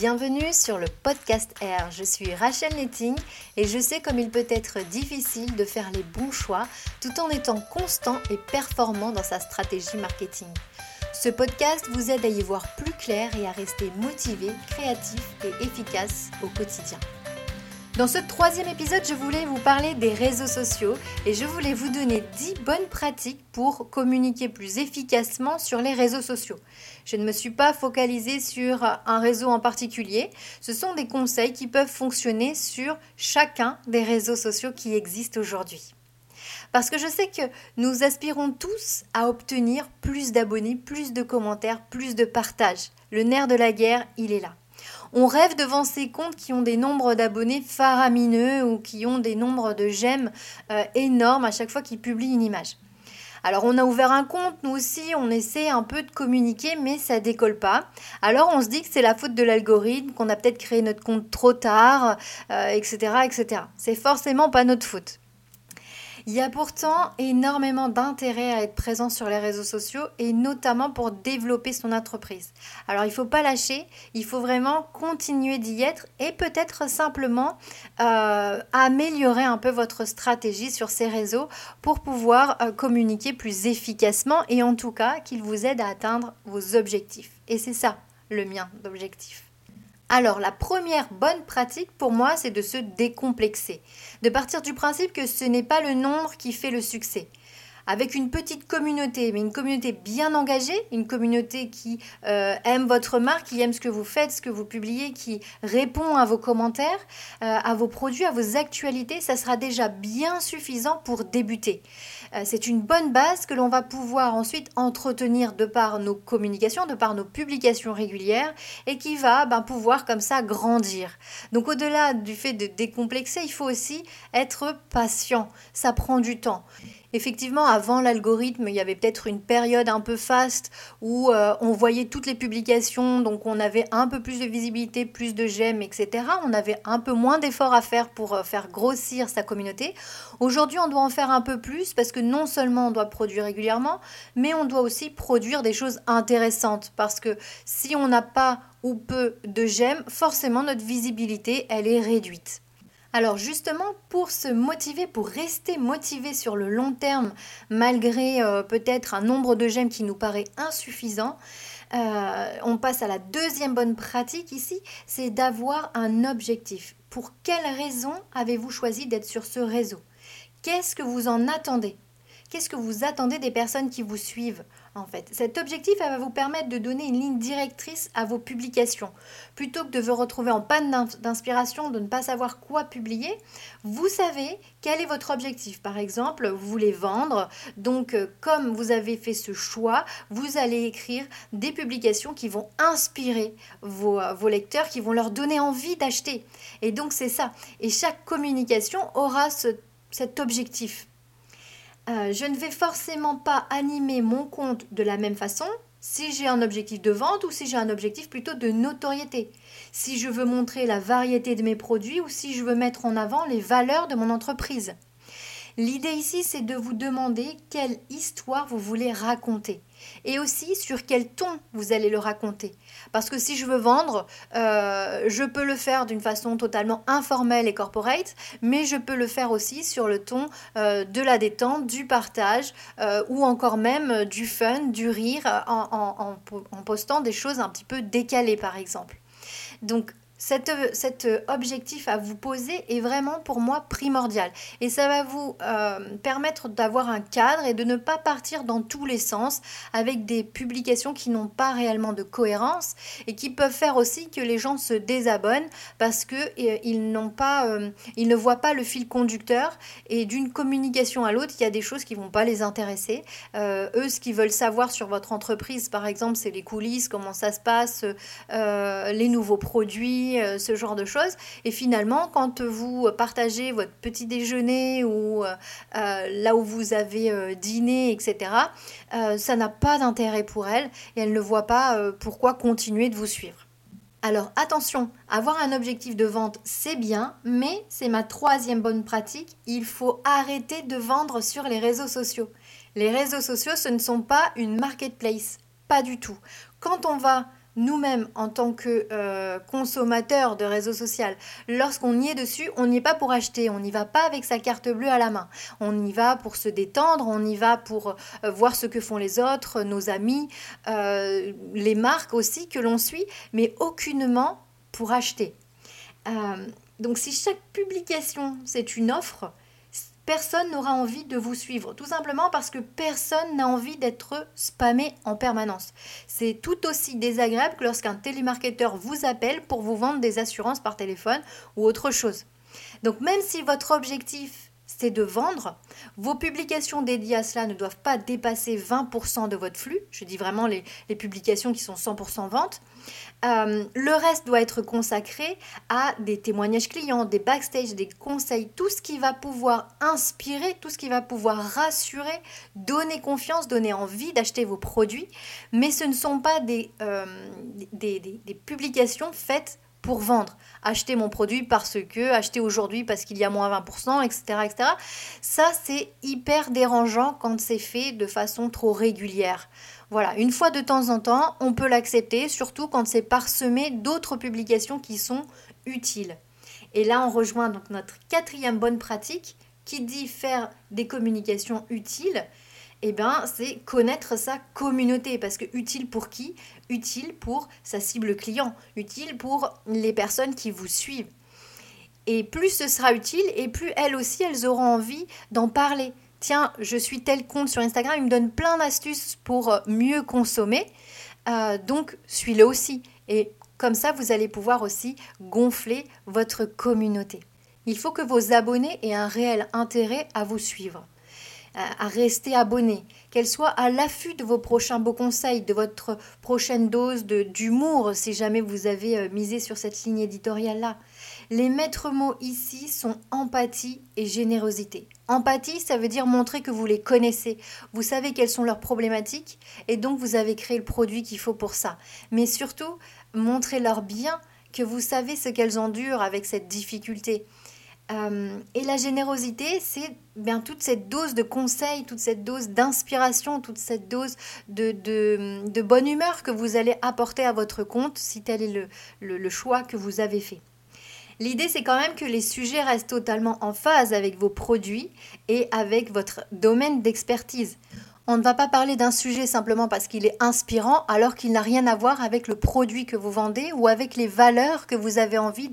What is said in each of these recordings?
Bienvenue sur le podcast R. Je suis Rachel Netting et je sais comme il peut être difficile de faire les bons choix tout en étant constant et performant dans sa stratégie marketing. Ce podcast vous aide à y voir plus clair et à rester motivé, créatif et efficace au quotidien. Dans ce troisième épisode, je voulais vous parler des réseaux sociaux et je voulais vous donner 10 bonnes pratiques pour communiquer plus efficacement sur les réseaux sociaux. Je ne me suis pas focalisée sur un réseau en particulier. Ce sont des conseils qui peuvent fonctionner sur chacun des réseaux sociaux qui existent aujourd'hui. Parce que je sais que nous aspirons tous à obtenir plus d'abonnés, plus de commentaires, plus de partages. Le nerf de la guerre, il est là. On rêve devant ces comptes qui ont des nombres d'abonnés faramineux ou qui ont des nombres de j'aime euh, énormes à chaque fois qu'ils publient une image. Alors on a ouvert un compte, nous aussi, on essaie un peu de communiquer, mais ça décolle pas. Alors on se dit que c'est la faute de l'algorithme, qu'on a peut-être créé notre compte trop tard, etc., euh, etc. C'est forcément pas notre faute. Il y a pourtant énormément d'intérêt à être présent sur les réseaux sociaux et notamment pour développer son entreprise. Alors il ne faut pas lâcher, il faut vraiment continuer d'y être et peut-être simplement euh, améliorer un peu votre stratégie sur ces réseaux pour pouvoir euh, communiquer plus efficacement et en tout cas qu'il vous aide à atteindre vos objectifs. Et c'est ça le mien d'objectif. Alors, la première bonne pratique pour moi, c'est de se décomplexer, de partir du principe que ce n'est pas le nombre qui fait le succès avec une petite communauté, mais une communauté bien engagée, une communauté qui euh, aime votre marque, qui aime ce que vous faites, ce que vous publiez, qui répond à vos commentaires, euh, à vos produits, à vos actualités, ça sera déjà bien suffisant pour débuter. Euh, c'est une bonne base que l'on va pouvoir ensuite entretenir de par nos communications, de par nos publications régulières et qui va ben, pouvoir comme ça grandir. Donc au-delà du fait de décomplexer, il faut aussi être patient. Ça prend du temps. Effectivement, avant l'algorithme, il y avait peut-être une période un peu faste où euh, on voyait toutes les publications, donc on avait un peu plus de visibilité, plus de j'aime, etc. On avait un peu moins d'efforts à faire pour euh, faire grossir sa communauté. Aujourd'hui, on doit en faire un peu plus parce que non seulement on doit produire régulièrement, mais on doit aussi produire des choses intéressantes parce que si on n'a pas ou peu de j'aime, forcément notre visibilité, elle est réduite. Alors justement, pour se motiver, pour rester motivé sur le long terme, malgré euh, peut-être un nombre de j'aime qui nous paraît insuffisant, euh, on passe à la deuxième bonne pratique ici, c'est d'avoir un objectif. Pour quelle raison avez-vous choisi d'être sur ce réseau? Qu'est-ce que vous en attendez? Qu'est-ce que vous attendez des personnes qui vous suivent en fait? Cet objectif va vous permettre de donner une ligne directrice à vos publications. Plutôt que de vous retrouver en panne d'inspiration, de ne pas savoir quoi publier, vous savez quel est votre objectif. Par exemple, vous voulez vendre, donc euh, comme vous avez fait ce choix, vous allez écrire des publications qui vont inspirer euh, vos lecteurs, qui vont leur donner envie d'acheter. Et donc c'est ça. Et chaque communication aura ce, cet objectif. Euh, je ne vais forcément pas animer mon compte de la même façon si j'ai un objectif de vente ou si j'ai un objectif plutôt de notoriété. Si je veux montrer la variété de mes produits ou si je veux mettre en avant les valeurs de mon entreprise. L'idée ici, c'est de vous demander quelle histoire vous voulez raconter et aussi sur quel ton vous allez le raconter. Parce que si je veux vendre, euh, je peux le faire d'une façon totalement informelle et corporate, mais je peux le faire aussi sur le ton euh, de la détente, du partage euh, ou encore même du fun, du rire en, en postant des choses un petit peu décalées par exemple. Donc cet, objectif à vous poser est vraiment pour moi primordial. Et ça va vous euh, permettre d'avoir un cadre et de ne pas partir dans tous les sens avec des publications qui n'ont pas réellement de cohérence et qui peuvent faire aussi que les gens se désabonnent parce qu'ils euh, n'ont pas, euh, ils ne voient pas le fil conducteur et d'une communication à l'autre, il y a des choses qui vont pas les intéresser. eux, ce qu'ils veulent savoir sur votre entreprise, par exemple, c'est les coulisses, comment ça se passe, les nouveaux produits euh, ce genre de choses. Et finalement, quand vous partagez votre petit déjeuner ou euh, euh, là où vous avez dîné, etc., ça n'a pas d'intérêt pour elle et elle ne voit pas pourquoi continuer de vous suivre. Alors attention, avoir un objectif de vente, c'est bien, mais c'est ma troisième bonne pratique, il faut arrêter de vendre sur les réseaux sociaux. Les réseaux sociaux, ce ne sont pas une marketplace, pas du tout. Quand on va nous-mêmes en tant que euh, consommateurs de réseaux sociaux, lorsqu'on y est dessus, on n'y est pas pour acheter, on n'y va pas avec sa carte bleue à la main. On y va pour se détendre, on y va pour euh, voir ce que font les autres, nos amis, euh, les marques aussi que l'on suit, mais aucunement pour acheter. donc si chaque publication c'est une offre, personne n'aura envie de vous suivre. Tout simplement parce que personne n'a envie d'être spammé en permanence. C'est tout aussi désagréable que lorsqu'un télémarketeur vous appelle pour vous vendre des assurances par téléphone ou autre chose. Donc même si votre objectif c'est de vendre. Vos publications dédiées à cela ne doivent pas dépasser 20% de votre flux. Je dis vraiment les, publications qui sont 100% vente. Euh, le reste doit être consacré à des témoignages clients, des backstage, des conseils, tout ce qui va pouvoir inspirer, tout ce qui va pouvoir rassurer, donner confiance, donner envie d'acheter vos produits. Mais ce ne sont pas des, euh, publications faites pour vendre. Acheter mon produit parce que, acheter aujourd'hui parce qu'il y a moins 20%, etc. etc. Ça, c'est hyper dérangeant quand c'est fait de façon trop régulière. Voilà, une fois de temps en temps, on peut l'accepter, surtout quand c'est parsemé d'autres publications qui sont utiles. Et là, on rejoint donc notre quatrième bonne pratique qui dit faire des communications utiles eh ben, c'est connaître sa communauté. Parce que utile pour qui? Utile pour sa cible client, utile pour les personnes qui vous suivent. Et plus ce sera utile, et plus elles aussi, elles auront envie d'en parler. Tiens, je suis tel compte sur Instagram, il me donne plein d'astuces pour mieux consommer. Euh, donc, suis-le aussi. Et comme ça, vous allez pouvoir aussi gonfler votre communauté. Il faut que vos abonnés aient un réel intérêt à vous suivre à rester abonné, qu'elle soit à l'affût de vos prochains beaux conseils, de votre prochaine dose d'humour, si jamais vous avez euh, misé sur cette ligne éditoriale-là. Les maîtres mots ici sont empathie et générosité. Empathie, ça veut dire montrer que vous les connaissez, vous savez quelles sont leurs problématiques, et donc vous avez créé le produit qu'il faut pour ça. Mais surtout, montrer leur bien, que vous savez ce qu'elles endurent avec cette difficulté. Euh, et la générosité, c'est bien toute cette dose de conseils, toute cette dose d'inspiration, toute cette dose de, de, bonne humeur que vous allez apporter à votre compte si tel est le, le choix que vous avez fait. L'idée, c'est quand même que les sujets restent totalement en phase avec vos produits et avec votre domaine d'expertise. On ne va pas parler d'un sujet simplement parce qu'il est inspirant alors qu'il n'a rien à voir avec le produit que vous vendez ou avec les valeurs que vous avez envie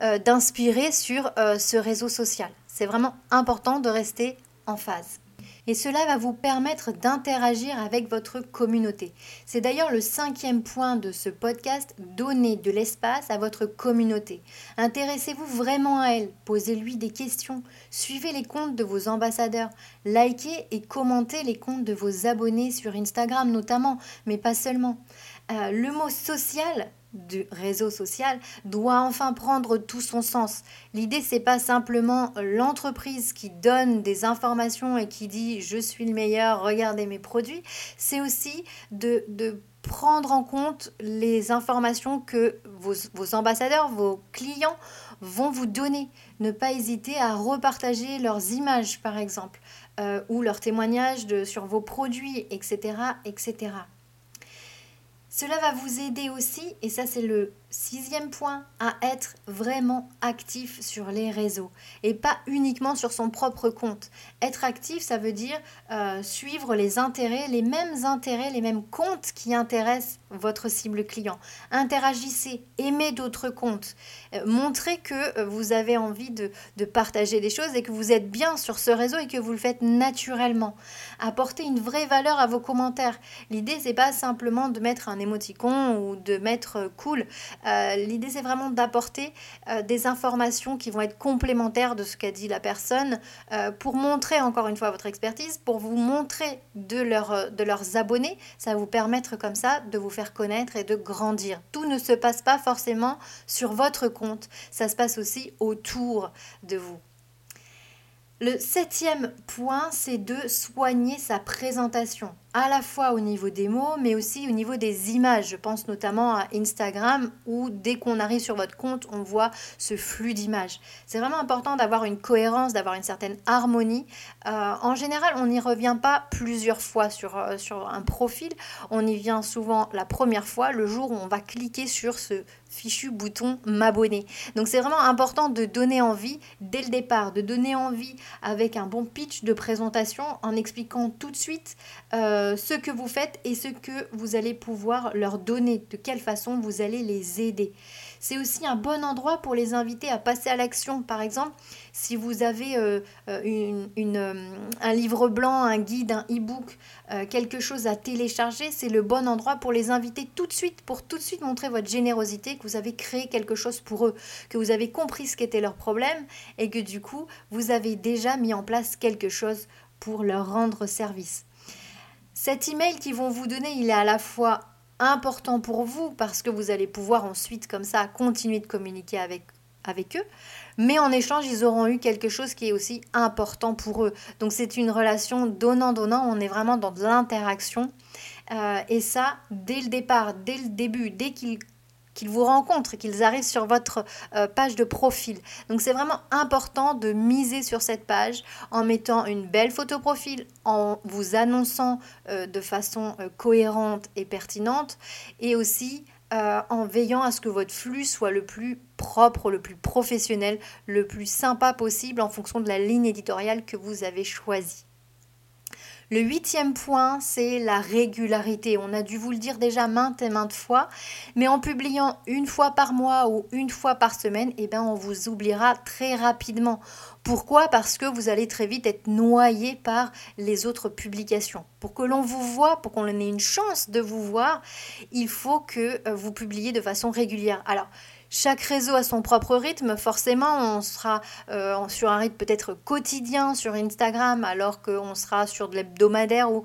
euh, d'inspirer sur euh, ce réseau social. C'est vraiment important de rester en phase et cela va vous permettre d'interagir avec votre communauté. C'est d'ailleurs le cinquième point de ce podcast, donner de l'espace à votre communauté. Intéressez-vous vraiment à elle, posez-lui des questions, suivez les comptes de vos ambassadeurs, likez et commentez les comptes de vos abonnés sur Instagram notamment, mais pas seulement. Euh, le mot social du réseau social doit enfin prendre tout son sens. L'idée c'est pas simplement l'entreprise qui donne des informations et qui dit je suis le meilleur, regardez mes produits, c'est aussi de, de, prendre en compte les informations que vos, vos, ambassadeurs, vos clients vont vous donner. Ne pas hésiter à repartager leurs images par exemple euh, ou leurs témoignages de, sur vos produits, etc. etc. Cela va vous aider aussi, et ça c'est le sixième point, à être vraiment actif sur les réseaux et pas uniquement sur son propre compte. Être actif, ça veut dire euh, suivre les intérêts, les mêmes intérêts, les mêmes comptes qui intéressent votre cible client. Interagissez, aimez d'autres comptes, euh, montrez que euh, vous avez envie de, de, partager des choses et que vous êtes bien sur ce réseau et que vous le faites naturellement. Apportez une vraie valeur à vos commentaires. L'idée, c'est pas simplement de mettre un émoticon ou de mettre cool. Euh, l'idée, c'est vraiment d'apporter des informations qui vont être complémentaires de ce qu'a dit la personne pour montrer encore une fois votre expertise, pour vous montrer de leurs abonnés. Ça va vous permettre comme ça de vous faire connaître et de grandir. Tout ne se passe pas forcément sur votre compte, ça se passe aussi autour de vous. Le septième point, c'est de soigner sa présentation, à la fois au niveau des mots, mais aussi au niveau des images. Je pense notamment à Instagram, où dès qu'on arrive sur votre compte, on voit ce flux d'images. C'est vraiment important d'avoir une cohérence, d'avoir une certaine harmonie. Euh, en général, on n'y revient pas plusieurs fois sur, euh, sur un profil, on y vient souvent la première fois, le jour où on va cliquer sur ce fichu bouton m'abonner. Donc c'est vraiment important de donner envie dès le départ, de donner envie avec un bon pitch de présentation en expliquant tout de suite euh, ce que vous faites et ce que vous allez pouvoir leur donner, de quelle façon vous allez les aider. C'est aussi un bon endroit pour les inviter à passer à l'action. Par exemple, si vous avez euh, euh, une, un livre blanc, un guide, un e-book, quelque chose à télécharger, c'est le bon endroit pour les inviter tout de suite, pour tout de suite montrer votre générosité, que vous avez créé quelque chose pour eux, que vous avez compris ce qu'était leur problème et que du coup, vous avez déjà mis en place quelque chose pour leur rendre service. Cet email qu'ils vont vous donner, il est à la fois important pour vous parce que vous allez pouvoir ensuite comme ça continuer de communiquer avec avec eux, mais en échange, ils auront eu quelque chose qui est aussi important pour eux. Donc c'est une relation donnant-donnant, on est vraiment dans de l'interaction. Euh, et ça, dès le départ, dès le début, dès qu'ils qu'ils vous rencontrent, qu'ils arrivent sur votre euh, page de profil. Donc c'est vraiment important de miser sur cette page en mettant une belle photo profil, en vous annonçant euh, de façon euh, cohérente et pertinente et aussi en veillant à ce que votre flux soit le plus propre, le plus professionnel, le plus sympa possible en fonction de la ligne éditoriale que vous avez choisie. Le huitième point, c'est la régularité. On a dû vous le dire déjà maintes et maintes fois, mais en publiant une fois par mois ou une fois par semaine, eh bien, on vous oubliera très rapidement. Pourquoi? Parce que vous allez très vite être noyé par les autres publications. Pour que l'on vous voit, pour qu'on ait une chance de vous voir, il faut que euh, vous publiez de façon régulière. Alors, chaque réseau a son propre rythme. Forcément, on sera euh, sur un rythme peut-être quotidien sur Instagram, alors qu'on sera sur de l'hebdomadaire ou,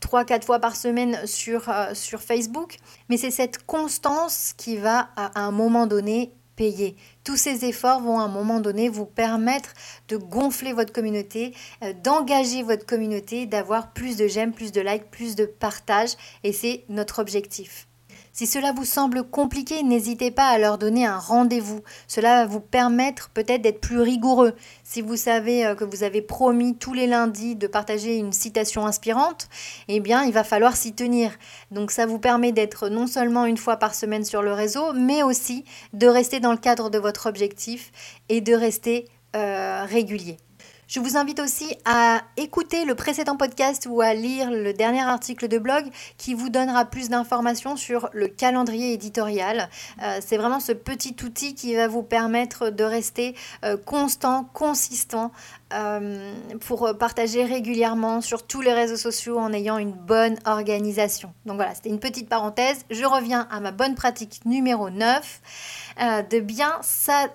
3-4 fois par semaine sur, euh, sur Facebook. Mais c'est cette constance qui va à un moment donné payer. Tous ces efforts vont à un moment donné vous permettre de gonfler votre communauté, euh, d'engager votre communauté, d'avoir plus de j'aime, plus de likes, plus de partages. Et c'est notre objectif. Si cela vous semble compliqué, n'hésitez pas à leur donner un rendez-vous. Cela va vous permettre peut-être d'être plus rigoureux. Si vous savez euh, que vous avez promis tous les lundis de partager une citation inspirante, eh bien, il va falloir s'y tenir. Donc ça vous permet d'être non seulement une fois par semaine sur le réseau, mais aussi de rester dans le cadre de votre objectif et de rester euh, régulier. Je vous invite aussi à écouter le précédent podcast ou à lire le dernier article de blog qui vous donnera plus d'informations sur le calendrier éditorial. Euh, c'est vraiment ce petit outil qui va vous permettre de rester euh, constant, consistant euh, pour partager régulièrement sur tous les réseaux sociaux en ayant une bonne organisation. Donc voilà, c'était une petite parenthèse. Je reviens à ma bonne pratique numéro 9, de bien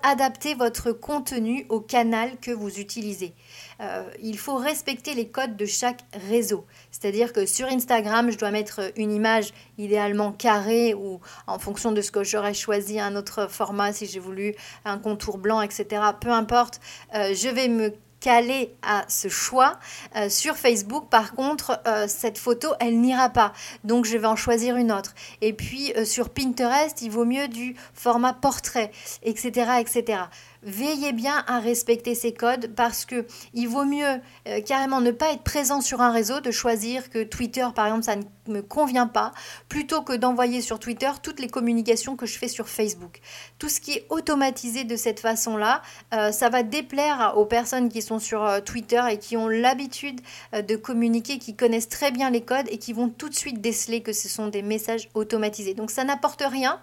adapter votre contenu au canal que vous utilisez. Euh, il faut respecter les codes de chaque réseau. C'est-à-dire que sur Instagram, je dois mettre une image idéalement carrée ou en fonction de ce que j'aurais choisi un autre format, si j'ai voulu un contour blanc, etc. Peu importe, euh, je vais me caler à ce choix. Euh, sur Facebook, par contre, cette photo, elle n'ira pas. Donc, je vais en choisir une autre. Et puis, sur Pinterest, il vaut mieux du format portrait, etc., etc veillez bien à respecter ces codes parce que il vaut mieux euh, carrément ne pas être présent sur un réseau, de choisir que Twitter par exemple ça ne me convient pas, plutôt que d'envoyer sur Twitter toutes les communications que je fais sur Facebook. Tout ce qui est automatisé de cette façon-là, euh, ça va déplaire aux personnes qui sont sur euh, Twitter et qui ont l'habitude de communiquer, qui connaissent très bien les codes et qui vont tout de suite déceler que ce sont des messages automatisés. Donc ça n'apporte rien.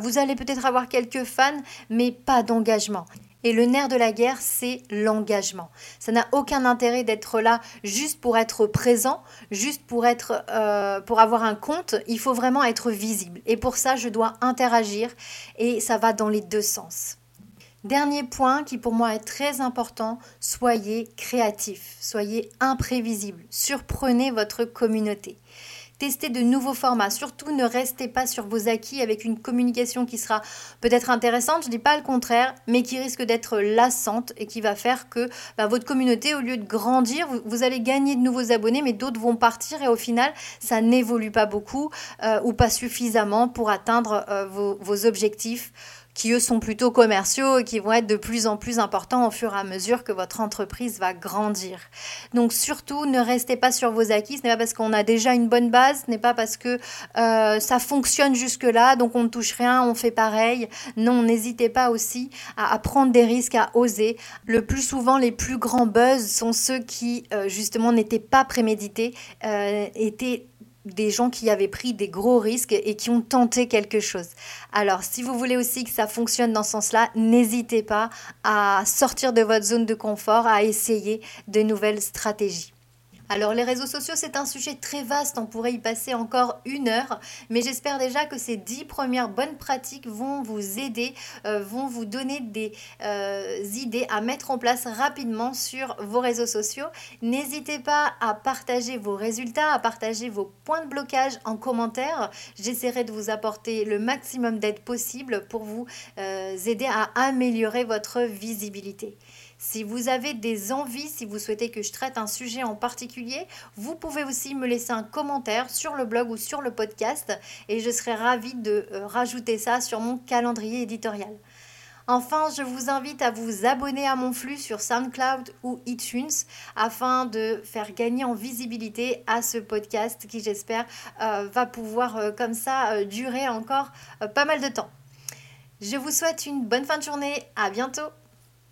vous allez peut-être avoir quelques fans, mais pas d'engagement. Et le nerf de la guerre, c'est l'engagement. Ça n'a aucun intérêt d'être là juste pour être présent, juste pour être, euh, pour avoir un compte. Il faut vraiment être visible. Et pour ça, je dois interagir. Et ça va dans les deux sens. Dernier point qui pour moi est très important, soyez créatif, soyez imprévisible, surprenez votre communauté. Tester de nouveaux formats. Surtout, ne restez pas sur vos acquis avec une communication qui sera peut-être intéressante, je ne dis pas le contraire, mais qui risque d'être lassante et qui va faire que bah, votre communauté, au lieu de grandir, vous, allez gagner de nouveaux abonnés, mais d'autres vont partir et au final, ça n'évolue pas beaucoup euh, ou pas suffisamment pour atteindre euh, vos objectifs qui eux sont plutôt commerciaux et qui vont être de plus en plus importants au fur et à mesure que votre entreprise va grandir. Donc surtout, ne restez pas sur vos acquis. Ce n'est pas parce qu'on a déjà une bonne base, ce n'est pas parce que euh, ça fonctionne jusque-là, donc on ne touche rien, on fait pareil. Non, n'hésitez pas aussi à, prendre des risques, à oser. Le plus souvent, les plus grands buzz sont ceux qui, euh, justement, n'étaient pas prémédités, euh, étaient des gens qui avaient pris des gros risques et qui ont tenté quelque chose. Alors, si vous voulez aussi que ça fonctionne dans ce sens-là, n'hésitez pas à sortir de votre zone de confort, à essayer de nouvelles stratégies. Alors les réseaux sociaux, c'est un sujet très vaste, on pourrait y passer encore une heure, mais j'espère déjà que ces dix premières bonnes pratiques vont vous aider, euh, vont vous donner des euh, idées à mettre en place rapidement sur vos réseaux sociaux. N'hésitez pas à partager vos résultats, à partager vos points de blocage en commentaire. J'essaierai de vous apporter le maximum d'aide possible pour vous euh, aider à améliorer votre visibilité. Si vous avez des envies, si vous souhaitez que je traite un sujet en particulier, vous pouvez aussi me laisser un commentaire sur le blog ou sur le podcast et je serai ravie de euh, rajouter ça sur mon calendrier éditorial. Enfin, je vous invite à vous abonner à mon flux sur SoundCloud ou iTunes afin de faire gagner en visibilité à ce podcast qui, j'espère, euh, va pouvoir euh, comme ça durer encore pas mal de temps. Je vous souhaite une bonne fin de journée. À bientôt.